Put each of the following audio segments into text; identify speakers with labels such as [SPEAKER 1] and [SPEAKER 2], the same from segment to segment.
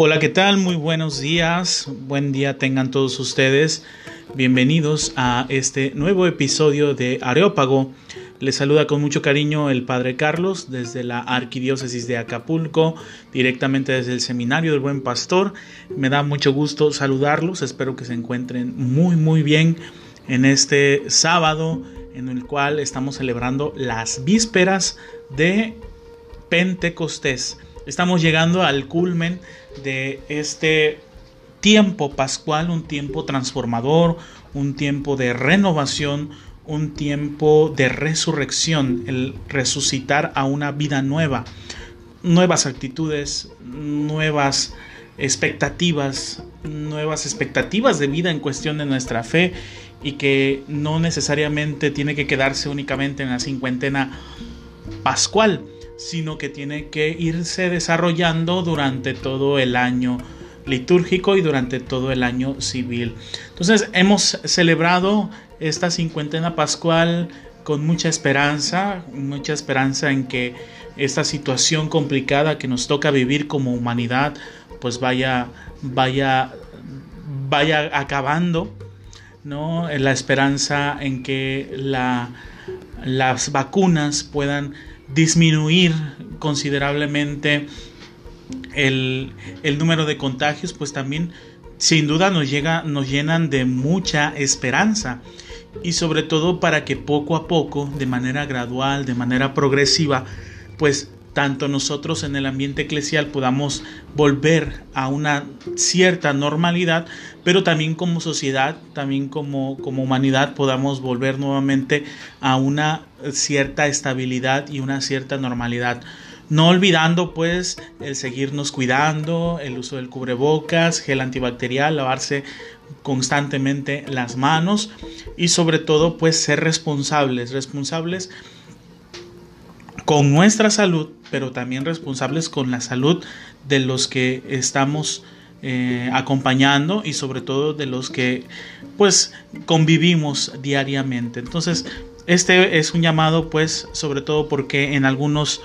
[SPEAKER 1] Hola, ¿qué tal? Muy buenos días. Buen día tengan todos ustedes. Bienvenidos a este nuevo episodio de Areópago. Les saluda con mucho cariño el Padre Carlos desde la Arquidiócesis de Acapulco, directamente desde el Seminario del Buen Pastor. Me da mucho gusto saludarlos. Espero que se encuentren muy, muy bien en este sábado en el cual estamos celebrando las vísperas de Pentecostés. Estamos llegando al culmen de este tiempo pascual, un tiempo transformador, un tiempo de renovación, un tiempo de resurrección, el resucitar a una vida nueva, nuevas actitudes, nuevas expectativas, nuevas expectativas de vida en cuestión de nuestra fe y que no necesariamente tiene que quedarse únicamente en la cincuentena pascual, sino que tiene que irse desarrollando durante todo el año litúrgico y durante todo el año civil. Entonces hemos celebrado esta cincuentena pascual con mucha esperanza, mucha esperanza en que esta situación complicada que nos toca vivir como humanidad pues vaya vaya vaya acabando, ¿no? La esperanza en que la, las vacunas puedan disminuir considerablemente el, número de contagios, pues también sin duda nos, llega, nos llenan de mucha esperanza. Y sobre todo para que poco a poco, de manera gradual, de manera progresiva, pues tanto nosotros en el ambiente eclesial podamos volver a una cierta normalidad, pero también como sociedad, también como, como humanidad podamos volver nuevamente a una cierta estabilidad y una cierta normalidad. No olvidando pues el seguirnos cuidando, el uso del cubrebocas, gel antibacterial, lavarse constantemente las manos y sobre todo pues ser responsables, responsables con nuestra salud, pero también responsables con la salud de los que estamos eh, acompañando y sobre todo de los que pues convivimos diariamente. Entonces, este es un llamado pues sobre todo porque en algunos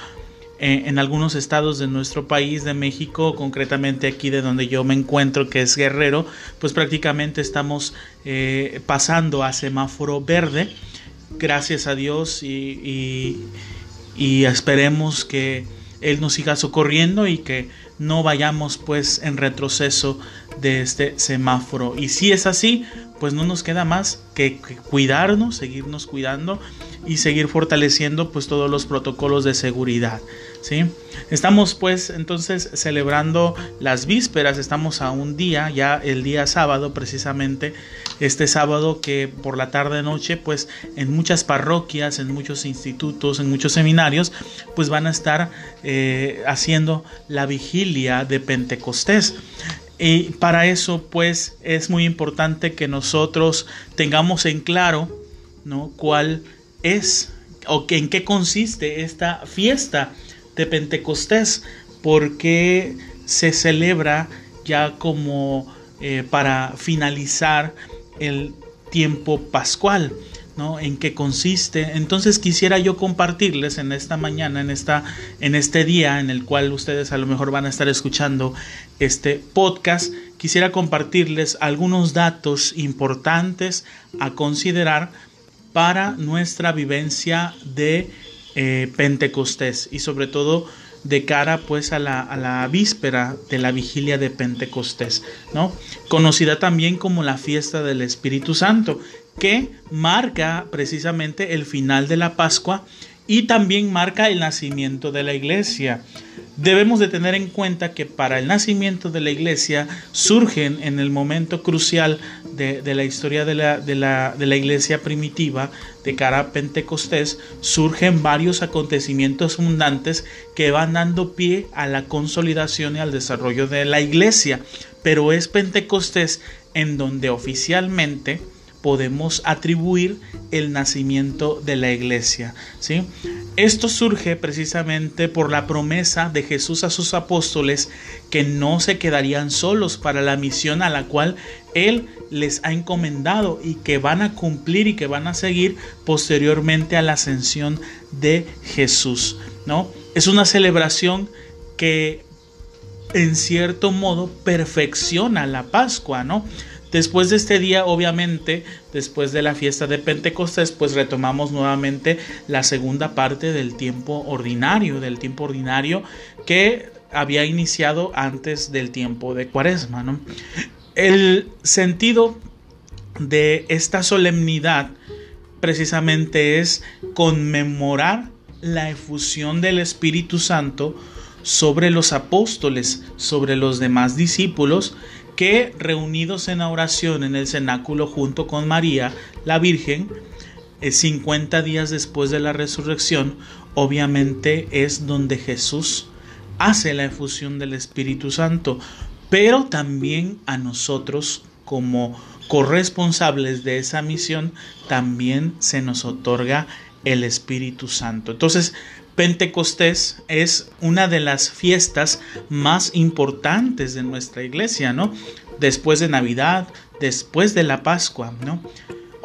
[SPEAKER 1] eh, en algunos estados de nuestro país, de México, concretamente aquí de donde yo me encuentro, que es Guerrero, pues prácticamente estamos eh, pasando a semáforo verde, gracias a Dios y y esperemos que Él nos siga socorriendo y que no vayamos pues en retroceso de este semáforo. Y si es así, pues no nos queda más que, cuidarnos, seguirnos cuidando y seguir fortaleciendo pues todos los protocolos de seguridad. ¿Sí? Estamos pues entonces celebrando las vísperas, estamos a un día, ya el día sábado precisamente, este sábado que por la tarde noche pues en muchas parroquias, en muchos institutos, en muchos seminarios pues van a estar eh, haciendo la vigilia de Pentecostés. Y para eso pues es muy importante que nosotros tengamos en claro ¿no? cuál es o en qué consiste esta fiesta de Pentecostés, porque se celebra ya como eh, para finalizar el tiempo pascual. ¿no? en qué consiste. Entonces quisiera yo compartirles en esta mañana, en, esta, en este día en el cual ustedes a lo mejor van a estar escuchando este podcast, quisiera compartirles algunos datos importantes a considerar para nuestra vivencia de eh, Pentecostés y sobre todo de cara pues a la, a la, víspera de la vigilia de Pentecostés, ¿no? Conocida también como la fiesta del Espíritu Santo, que marca precisamente el final de la Pascua y también marca el nacimiento de la iglesia. Debemos de tener en cuenta que para el nacimiento de la iglesia surgen en el momento crucial de, la historia de la, de, la, de la, iglesia primitiva, de cara a Pentecostés, surgen varios acontecimientos fundantes que van dando pie a la consolidación y al desarrollo de la iglesia. Pero es Pentecostés en donde oficialmente podemos atribuir el nacimiento de la iglesia. ¿sí? Esto surge precisamente por la promesa de Jesús a sus apóstoles que no se quedarían solos para la misión a la cual Él les ha encomendado y que van a cumplir y que van a seguir posteriormente a la ascensión de Jesús. ¿no? Es una celebración que en cierto modo perfecciona la Pascua, ¿no? Después de este día, obviamente, después de la fiesta de Pentecostés, pues retomamos nuevamente la segunda parte del tiempo ordinario, del tiempo ordinario que había iniciado antes del tiempo de Cuaresma, ¿no? El sentido de esta solemnidad precisamente es conmemorar la efusión del Espíritu Santo sobre los apóstoles, sobre los demás discípulos, que reunidos en oración en el cenáculo junto con María, la Virgen, 50 eh, días después de la resurrección, obviamente es donde Jesús hace la efusión del Espíritu Santo, pero también a nosotros como corresponsables de esa misión, también se nos otorga el Espíritu Santo. Entonces, Pentecostés es una de las fiestas más importantes de nuestra iglesia, ¿no? Después de Navidad, después de la Pascua, ¿no?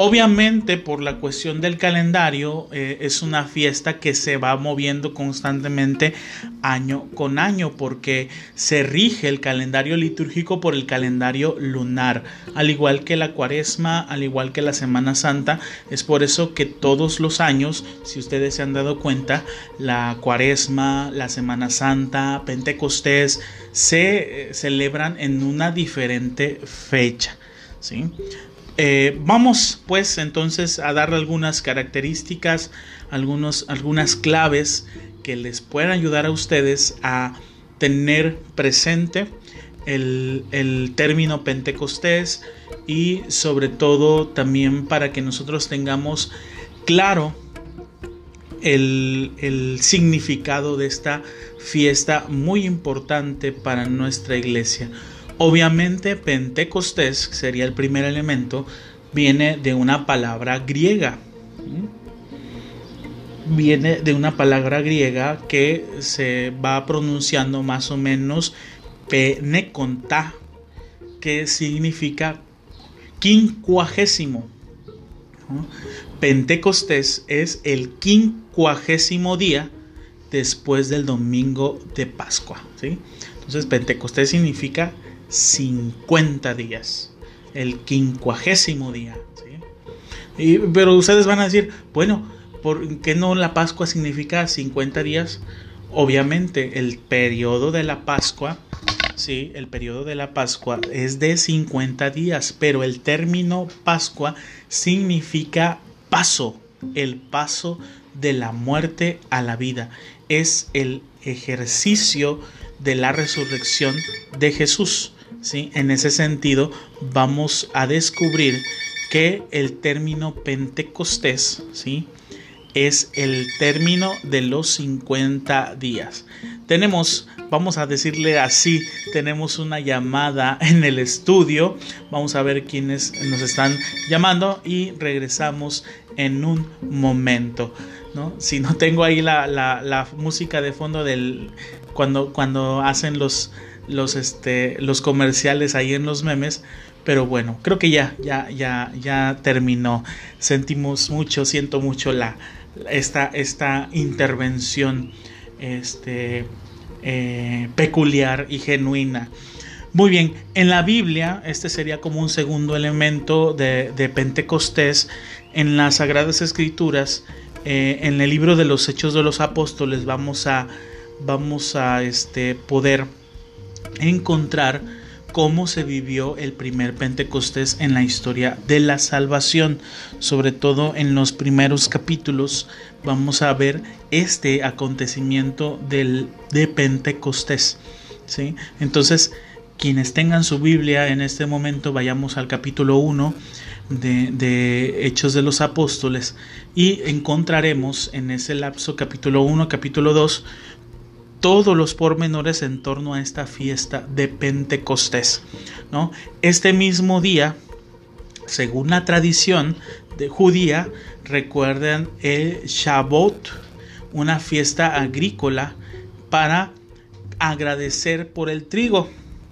[SPEAKER 1] Obviamente por la cuestión del calendario eh, es una fiesta que se va moviendo constantemente año con año porque se rige el calendario litúrgico por el calendario lunar, al igual que la cuaresma, al igual que la Semana Santa. Es por eso que todos los años, si ustedes se han dado cuenta, la cuaresma, la Semana Santa, Pentecostés, se eh, celebran en una diferente fecha. ¿sí? Eh, vamos pues entonces a darle algunas características, algunos, algunas claves que les puedan ayudar a ustedes a tener presente el, el, término Pentecostés y sobre todo también para que nosotros tengamos claro el, el significado de esta fiesta muy importante para nuestra iglesia. Obviamente Pentecostés sería el primer elemento, viene de una palabra griega. Viene de una palabra griega que se va pronunciando más o menos peneconta, que significa quincuagésimo. Pentecostés es el quincuagésimo día después del domingo de Pascua. Entonces Pentecostés significa 50 días, el quincuagésimo día. Y, pero ustedes van a decir, bueno, ¿por qué no la Pascua significa 50 días? Obviamente el periodo de la Pascua, sí, el periodo de la Pascua es de 50 días, pero el término Pascua significa paso, el paso de la muerte a la vida. Es el ejercicio de la resurrección de Jesús. En ese sentido, vamos a descubrir que el término Pentecostés ¿sí? es el término de los 50 días. Tenemos, vamos a decirle así, tenemos una llamada en el estudio. Vamos a ver quiénes nos están llamando y regresamos en un momento. ¿no? Si no tengo ahí la, la música de fondo del cuando, cuando hacen los los, este, los comerciales ahí en los memes. Pero bueno, creo que ya, ya, ya, ya terminó. Sentimos mucho, siento mucho la, esta, esta intervención este, eh, peculiar y genuina. Muy bien, en la Biblia, este sería como un segundo elemento de, de Pentecostés. En las Sagradas Escrituras, eh, en el libro de los Hechos de los Apóstoles, vamos a, vamos a este, poder encontrar cómo se vivió el primer Pentecostés en la historia de la salvación. Sobre todo en los primeros capítulos vamos a ver este acontecimiento del, de Pentecostés. ¿sí? Entonces, quienes tengan su Biblia en este momento, vayamos al capítulo 1 de, de, Hechos de los Apóstoles y encontraremos en ese lapso capítulo 1, capítulo 2, todos los pormenores en torno a esta fiesta de Pentecostés. ¿no? Este mismo día, según la tradición de judía, recuerdan el Shabbat, una fiesta agrícola para agradecer por el trigo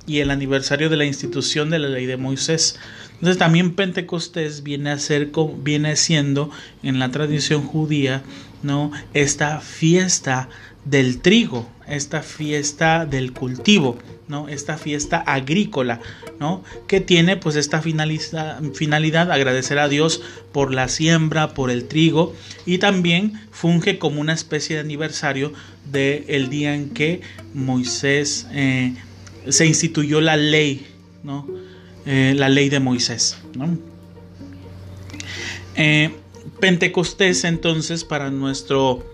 [SPEAKER 1] y el aniversario de la institución de la ley de Moisés. Entonces también Pentecostés viene a ser viene siendo en la tradición judía, ¿no? Esta fiesta del trigo, esta fiesta del cultivo, ¿no? Esta fiesta agrícola, ¿no? Que tiene pues esta finalidad, agradecer a Dios por la siembra, por el trigo y también funge como una especie de aniversario del el día en que Moisés eh, se instituyó la ley, ¿no? Eh, la ley de Moisés, ¿no? Eh, Pentecostés entonces para nuestro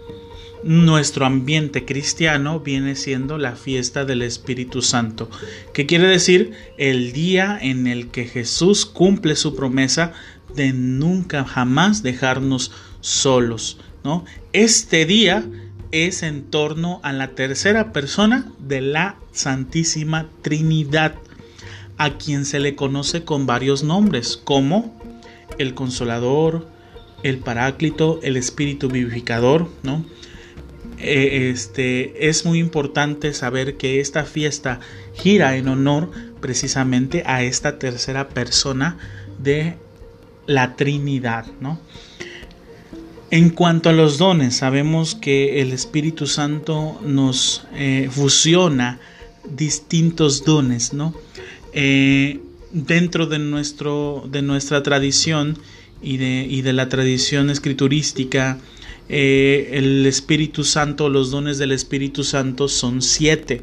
[SPEAKER 1] nuestro ambiente cristiano viene siendo la fiesta del Espíritu Santo, que quiere decir el día en el que Jesús cumple su promesa de nunca jamás dejarnos solos, ¿no? Este día es en torno a la tercera persona de la Santísima Trinidad, a quien se le conoce con varios nombres, como el Consolador, el Paráclito, el Espíritu Vivificador, ¿no? Eh, este, es muy importante saber que esta fiesta gira en honor precisamente a esta tercera persona de la Trinidad, ¿no? En cuanto a los dones, sabemos que el Espíritu Santo nos eh, fusiona distintos dones, ¿no? Eh, dentro de, nuestro, de nuestra tradición y de, y de la tradición escriturística, eh, el Espíritu Santo, los dones del Espíritu Santo son siete.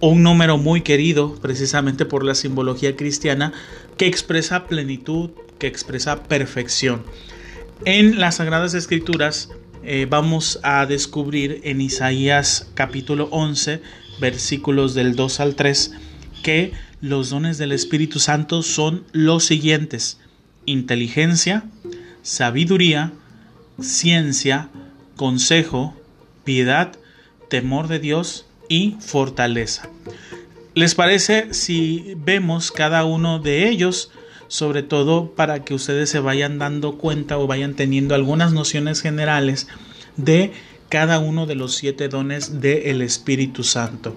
[SPEAKER 1] Un número muy querido precisamente por la simbología cristiana que expresa plenitud, que expresa perfección. En las Sagradas Escrituras eh, vamos a descubrir en Isaías capítulo 11 versículos del 2 al 3 que los dones del Espíritu Santo son los siguientes. Inteligencia, sabiduría, ciencia, consejo, piedad, temor de Dios y fortaleza. ¿Les parece si vemos cada uno de ellos? Sobre todo para que ustedes se vayan dando cuenta o vayan teniendo algunas nociones generales de cada uno de los siete dones del Espíritu Santo.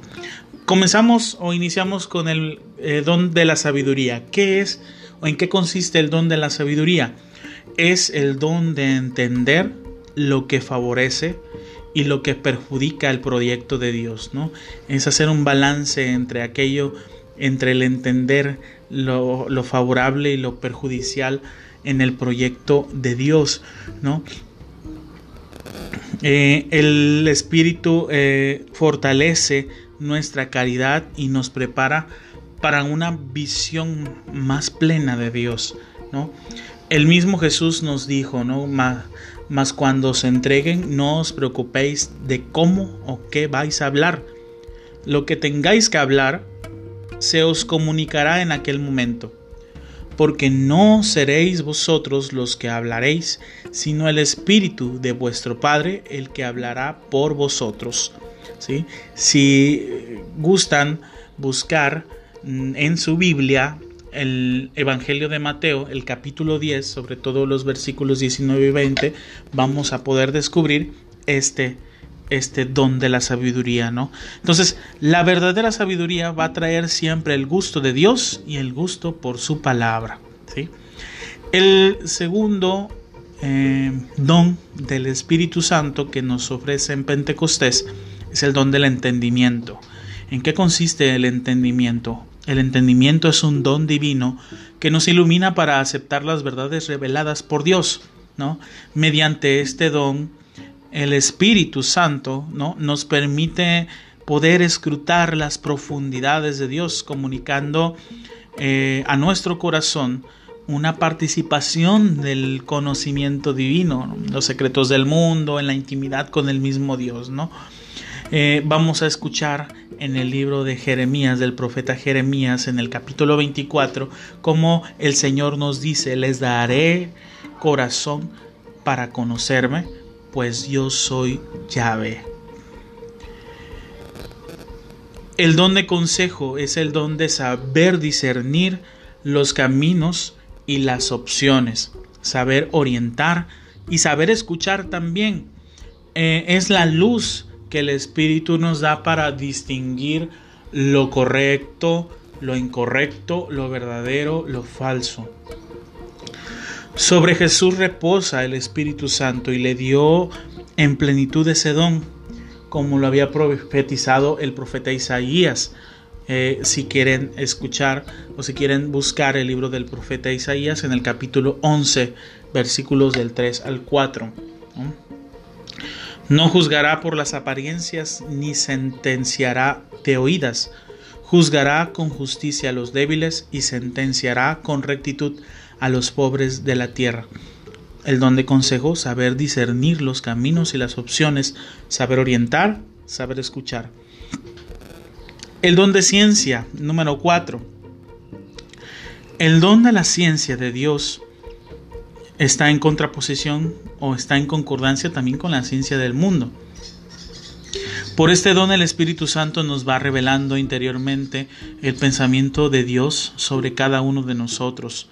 [SPEAKER 1] Comenzamos o iniciamos con el eh, don de la sabiduría. ¿Qué es o en qué consiste el don de la sabiduría? Es el don de entender lo que favorece y lo que perjudica el proyecto de Dios, ¿no? Es hacer un balance entre aquello, entre el entender lo, favorable y lo perjudicial en el proyecto de Dios, ¿no? Eh, el Espíritu eh, fortalece nuestra caridad y nos prepara para una visión más plena de Dios, ¿no? El mismo Jesús nos dijo, ¿no? Mas, cuando se entreguen, no os preocupéis de cómo o qué vais a hablar. Lo que tengáis que hablar se os comunicará en aquel momento, porque no seréis vosotros los que hablaréis, sino el Espíritu de vuestro Padre el que hablará por vosotros. ¿Sí? Si gustan buscar mm, en su Biblia el Evangelio de Mateo, el capítulo 10, sobre todo los versículos 19 y 20, vamos a poder descubrir este, este don de la sabiduría, ¿no? Entonces, la verdadera sabiduría va a traer siempre el gusto de Dios y el gusto por su palabra, ¿sí? El segundo eh, don del Espíritu Santo que nos ofrece en Pentecostés es el don del entendimiento. ¿En qué consiste el entendimiento? El entendimiento es un don divino que nos ilumina para aceptar las verdades reveladas por Dios, ¿no? Mediante este don, el Espíritu Santo, ¿no? Nos permite poder escrutar las profundidades de Dios, comunicando eh, a nuestro corazón una participación del conocimiento divino, los secretos del mundo, en la intimidad con el mismo Dios, ¿no? Eh, vamos a escuchar en el libro de Jeremías, del profeta Jeremías, en el capítulo 24, como el Señor nos dice, les daré corazón para conocerme, pues yo soy llave. El don de consejo es el don de saber discernir los caminos y las opciones, saber orientar y saber escuchar también. Eh, es la luz que el Espíritu nos da para distinguir lo correcto lo incorrecto, lo verdadero, lo falso. Sobre Jesús reposa el Espíritu Santo y le dio en plenitud ese don, como lo había profetizado el profeta Isaías. Eh, si quieren escuchar o si quieren buscar el libro del profeta Isaías en el capítulo 11, versículos del 3 al 4. ¿no? Juzgará por las apariencias ni sentenciará de oídas. Juzgará con justicia a los débiles y sentenciará con rectitud a los pobres de la tierra. El don de consejo, saber discernir los caminos y las opciones, saber orientar, saber escuchar. El don de ciencia, número 4. El don de la ciencia de Dios está en contraposición o está en concordancia también con la ciencia del mundo. Por este don el Espíritu Santo nos va revelando interiormente el pensamiento de Dios sobre cada uno de nosotros.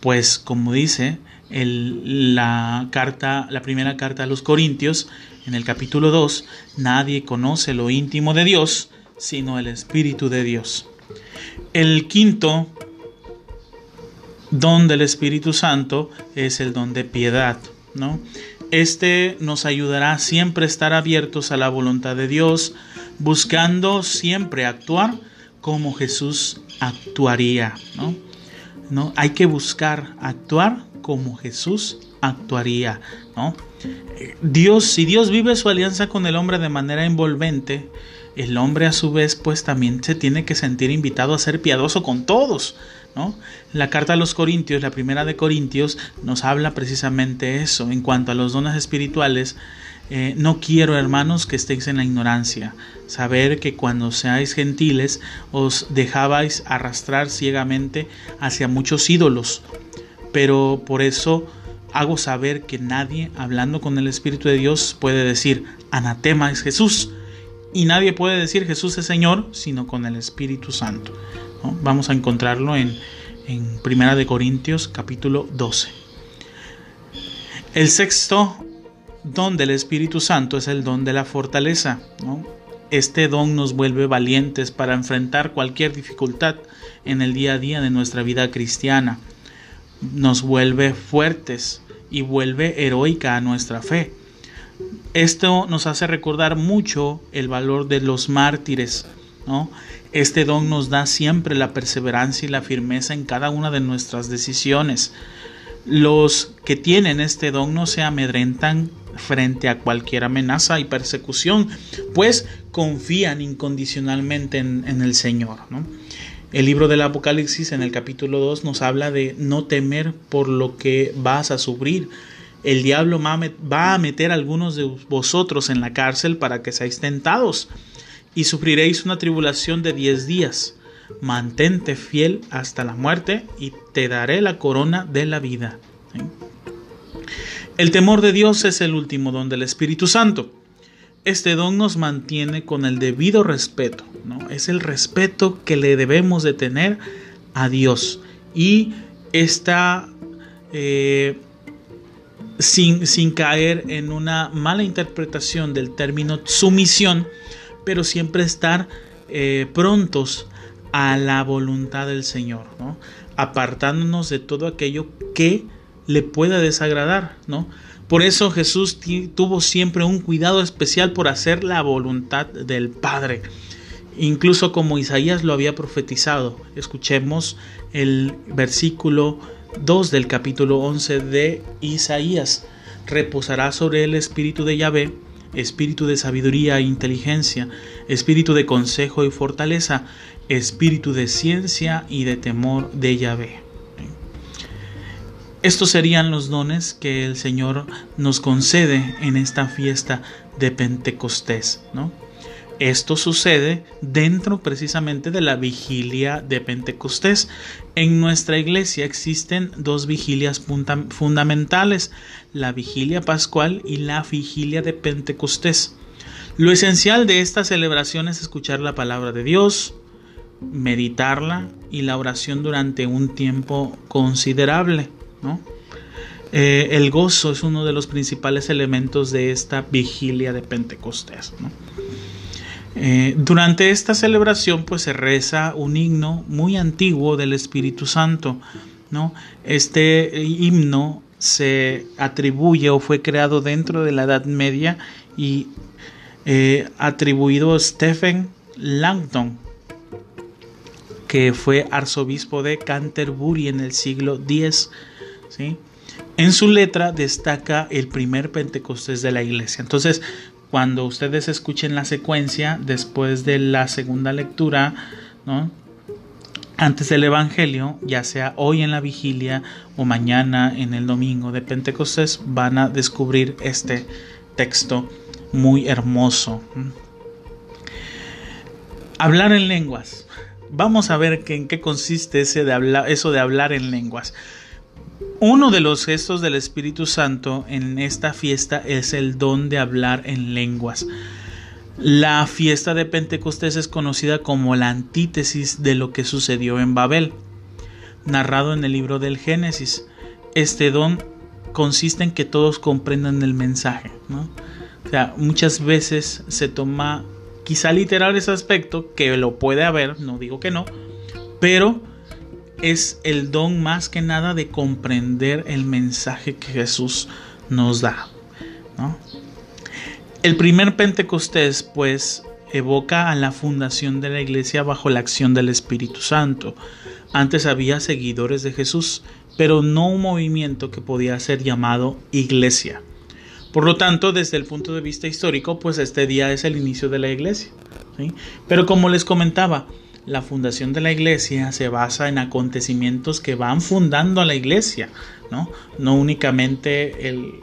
[SPEAKER 1] Pues como dice la carta, la primera carta a los Corintios, en el capítulo 2, nadie conoce lo íntimo de Dios, sino el Espíritu de Dios. El quinto don del Espíritu Santo es el don de piedad, ¿no? Este nos ayudará siempre a estar abiertos a la voluntad de Dios, buscando siempre actuar como Jesús actuaría, ¿no? ¿No? Hay que buscar actuar como Jesús actuaría, ¿no? Dios, si Dios vive su alianza con el hombre de manera envolvente, el hombre a su vez pues también se tiene que sentir invitado a ser piadoso con todos, la carta a los Corintios, la primera de Corintios, nos habla precisamente eso. En cuanto a los dones espirituales, eh, no quiero, hermanos, que estéis en la ignorancia. Saber que cuando seáis gentiles os dejabais arrastrar ciegamente hacia muchos ídolos. Pero por eso hago saber que nadie, hablando con el Espíritu de Dios, puede decir, anatema es Jesús. Y nadie puede decir Jesús es Señor, sino con el Espíritu Santo. Vamos a encontrarlo en, en Primera de Corintios capítulo 12. El sexto don del Espíritu Santo es el don de la fortaleza. Este don nos vuelve valientes para enfrentar cualquier dificultad en el día a día de nuestra vida cristiana. Nos vuelve fuertes y vuelve heroica a nuestra fe. Esto nos hace recordar mucho el valor de los mártires, Este don nos da siempre la perseverancia y la firmeza en cada una de nuestras decisiones. Los que tienen este don no se amedrentan frente a cualquier amenaza y persecución, pues confían incondicionalmente en, el Señor. El libro del Apocalipsis en el capítulo 2 nos habla de no temer por lo que vas a sufrir. El diablo va a meter a algunos de vosotros en la cárcel para que seáis tentados y sufriréis una tribulación de diez días. Mantente fiel hasta la muerte y te daré la corona de la vida. El temor de Dios es el último don del Espíritu Santo. Este don nos mantiene con el debido respeto, ¿no? Es el respeto que le debemos de tener a Dios. Y está eh, sin, sin caer en una mala interpretación del término sumisión, pero siempre estar eh, prontos a la voluntad del Señor, ¿no? apartándonos de todo aquello que le pueda desagradar, ¿no? Por eso Jesús tuvo siempre un cuidado especial por hacer la voluntad del Padre, incluso como Isaías lo había profetizado. Escuchemos el versículo 2 del capítulo 11 de Isaías. Reposará sobre el espíritu de Yahvé espíritu de sabiduría e inteligencia, espíritu de consejo y fortaleza, espíritu de ciencia y de temor de Yahvé. Estos serían los dones que el Señor nos concede en esta fiesta de Pentecostés, ¿no? Esto sucede dentro precisamente de la vigilia de Pentecostés. En nuestra iglesia existen dos vigilias fundamentales, la vigilia pascual y la vigilia de Pentecostés. Lo esencial de esta celebración es escuchar la palabra de Dios, meditarla y la oración durante un tiempo considerable. Eh, el gozo es uno de los principales elementos de esta vigilia de Pentecostés. Eh, durante esta celebración pues se reza un himno muy antiguo del Espíritu Santo. ¿no? Este himno se atribuye o fue creado dentro de la Edad Media y eh, atribuido a Stephen Langton, que fue arzobispo de Canterbury en el siglo X. ¿sí? En su letra destaca el primer Pentecostés de la iglesia. Entonces, cuando ustedes escuchen la secuencia después de la segunda lectura, ¿no? antes del Evangelio, ya sea hoy en la vigilia o mañana en el domingo de Pentecostés, van a descubrir este texto muy hermoso. Hablar en lenguas. Vamos a ver en qué consiste ese de eso de hablar en lenguas. Uno de los gestos del Espíritu Santo en esta fiesta es el don de hablar en lenguas. La fiesta de Pentecostés es conocida como la antítesis de lo que sucedió en Babel, narrado en el libro del Génesis. Este don consiste en que todos comprendan el mensaje. O sea, muchas veces se toma quizá literal ese aspecto, que lo puede haber, no digo que no, pero es el don más que nada de comprender el mensaje que Jesús nos da. El primer Pentecostés, pues, evoca a la fundación de la iglesia bajo la acción del Espíritu Santo. Antes había seguidores de Jesús, pero no un movimiento que podía ser llamado iglesia. Por lo tanto, desde el punto de vista histórico, pues este día es el inicio de la iglesia. Pero como les comentaba, la fundación de la iglesia se basa en acontecimientos que van fundando a la iglesia, ¿no? No únicamente el,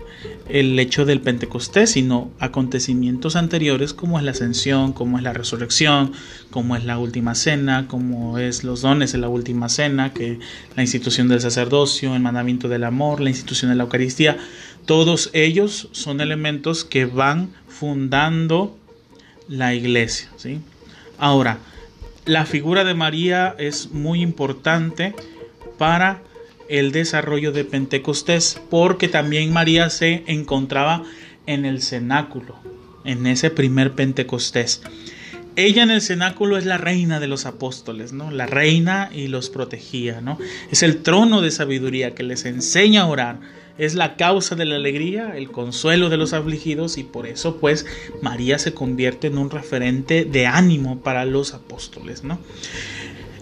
[SPEAKER 1] el hecho del Pentecostés, sino acontecimientos anteriores como es la ascensión, como es la resurrección, como es la última cena, como es los dones de la última cena, que la institución del sacerdocio, el mandamiento del amor, la institución de la Eucaristía, todos ellos son elementos que van fundando la iglesia. ¿sí? Ahora, la figura de María es muy importante para el desarrollo de Pentecostés, porque también María se encontraba en el cenáculo, en ese primer Pentecostés. Ella en el cenáculo es la reina de los apóstoles, ¿no? La reina y los protegía, ¿no? Es el trono de sabiduría que les enseña a orar, es la causa de la alegría, el consuelo de los afligidos y por eso pues María se convierte en un referente de ánimo para los apóstoles, ¿no?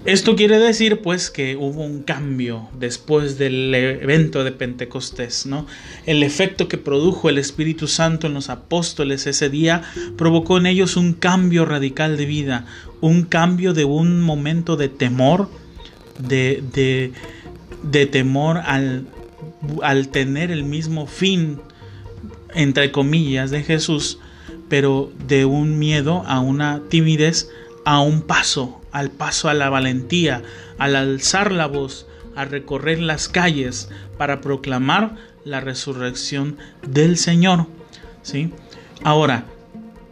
[SPEAKER 1] Esto quiere decir pues que hubo un cambio después del evento de Pentecostés, ¿no? El efecto que produjo el Espíritu Santo en los apóstoles ese día provocó en ellos un cambio radical de vida, un cambio de un momento de temor, de, de, de temor al, al tener el mismo fin, entre comillas, de Jesús, pero de un miedo a una timidez, a un paso, al paso a la valentía, al alzar la voz, a recorrer las calles para proclamar la resurrección del Señor. ¿sí? Ahora,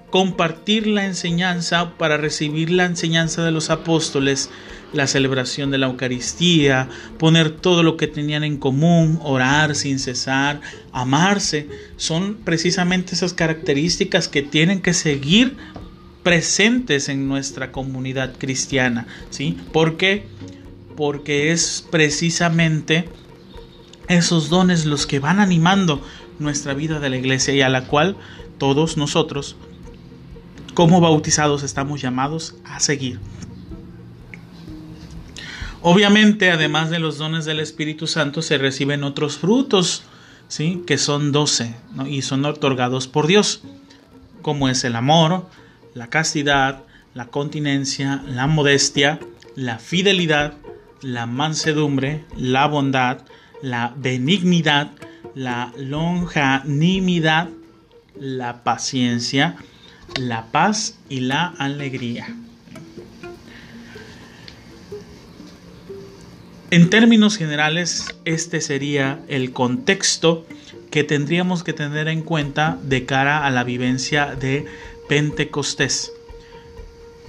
[SPEAKER 1] compartir la enseñanza para recibir la enseñanza de los apóstoles, la celebración de la Eucaristía, poner todo lo que tenían en común, orar sin cesar, amarse, son precisamente esas características que tienen que seguir presentes en nuestra comunidad cristiana, ¿sí? ¿Por qué? Porque es precisamente esos dones los que van animando nuestra vida de la iglesia y a la cual todos nosotros como bautizados estamos llamados a seguir. Obviamente, además de los dones del Espíritu Santo, se reciben otros frutos, ¿sí? que son doce y son otorgados por Dios, como es el amor, la castidad, la continencia, la modestia, la fidelidad, la mansedumbre, la bondad, la benignidad, la longanimidad, la paciencia, la paz y la alegría. En términos generales, este sería el contexto que tendríamos que tener en cuenta de cara a la vivencia de Pentecostés.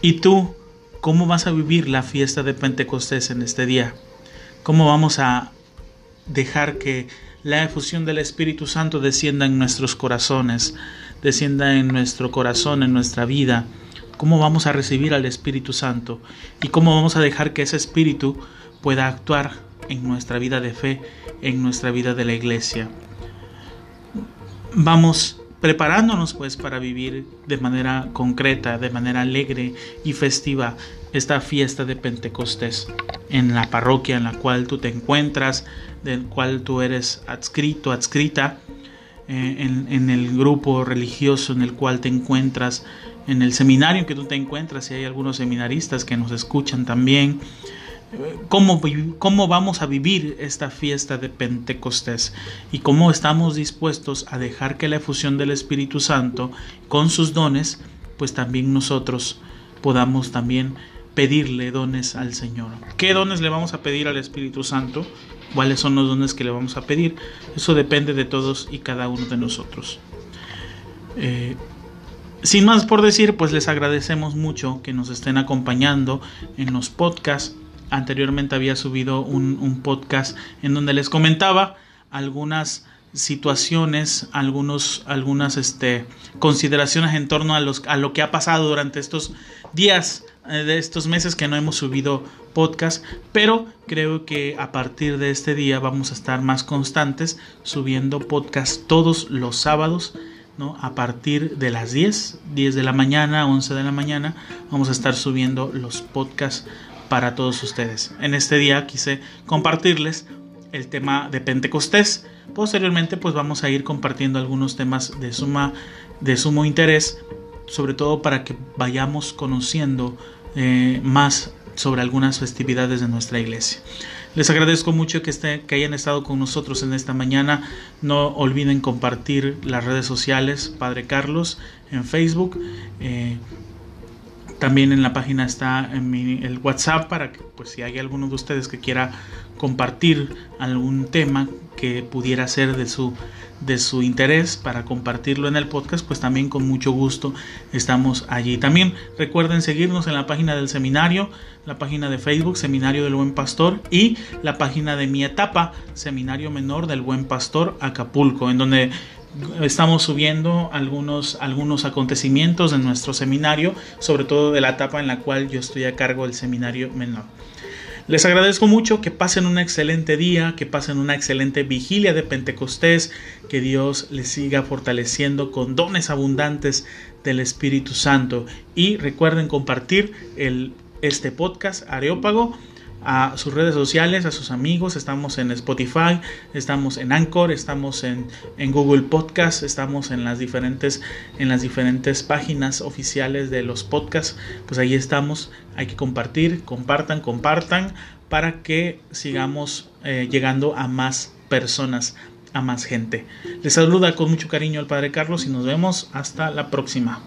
[SPEAKER 1] ¿Y tú cómo vas a vivir la fiesta de Pentecostés en este día? ¿Cómo vamos a dejar que la efusión del Espíritu Santo descienda en nuestros corazones, descienda en nuestro corazón, en nuestra vida, cómo vamos a recibir al Espíritu Santo y cómo vamos a dejar que ese Espíritu pueda actuar en nuestra vida de fe, en nuestra vida de la iglesia. Vamos preparándonos pues para vivir de manera concreta, de manera alegre y festiva esta fiesta de Pentecostés en la parroquia en la cual tú te encuentras, del cual tú eres adscrito, adscrita, eh, en, en, el grupo religioso en el cual te encuentras, en el seminario en que tú te encuentras, si hay algunos seminaristas que nos escuchan también, cómo, cómo vamos a vivir esta fiesta de Pentecostés y cómo estamos dispuestos a dejar que la efusión del Espíritu Santo con sus dones, pues también nosotros podamos también pedirle dones al Señor. ¿Qué dones le vamos a pedir al Espíritu Santo? ¿Cuáles son los dones que le vamos a pedir? Eso depende de todos y cada uno de nosotros. Eh, sin más por decir, pues les agradecemos mucho que nos estén acompañando en los podcasts anteriormente había subido un, podcast en donde les comentaba algunas situaciones, algunos, algunas este, consideraciones en torno a, lo que ha pasado durante estos días, eh, de estos meses que no hemos subido podcast, pero creo que a partir de este día vamos a estar más constantes subiendo podcast todos los sábados. ¿no? A partir de las 10, 10 de la mañana, 11 de la mañana, vamos a estar subiendo los podcasts para todos ustedes. En este día quise compartirles el tema de Pentecostés. Posteriormente pues vamos a ir compartiendo algunos temas de suma de sumo interés, sobre todo para que vayamos conociendo eh, más sobre algunas festividades de nuestra iglesia. Les agradezco mucho que, esté, que hayan estado con nosotros en esta mañana. No olviden compartir las redes sociales Padre Carlos en Facebook. Eh, también en la página está en el WhatsApp para que pues si hay alguno de ustedes que quiera compartir algún tema que pudiera ser de su de su interés para compartirlo en el podcast, pues también con mucho gusto estamos allí. También recuerden seguirnos en la página del seminario, la página de Facebook, Seminario del Buen Pastor, y la página de mi etapa, Seminario Menor del Buen Pastor Acapulco, en donde estamos subiendo algunos, algunos acontecimientos de nuestro seminario, sobre todo de la etapa en la cual yo estoy a cargo del seminario menor. Les agradezco mucho que pasen un excelente día, que pasen una excelente vigilia de Pentecostés, que Dios les siga fortaleciendo con dones abundantes del Espíritu Santo. Y recuerden compartir el, este podcast Areópago a sus redes sociales, a sus amigos. Estamos en Spotify, estamos en Anchor, estamos en, en, Google Podcast, estamos en las diferentes en las diferentes páginas oficiales de los podcasts. Pues ahí estamos. Hay que compartir, compartan, compartan para que sigamos eh, llegando a más personas, a más gente. Les saluda con mucho cariño el Padre Carlos y nos vemos hasta la próxima.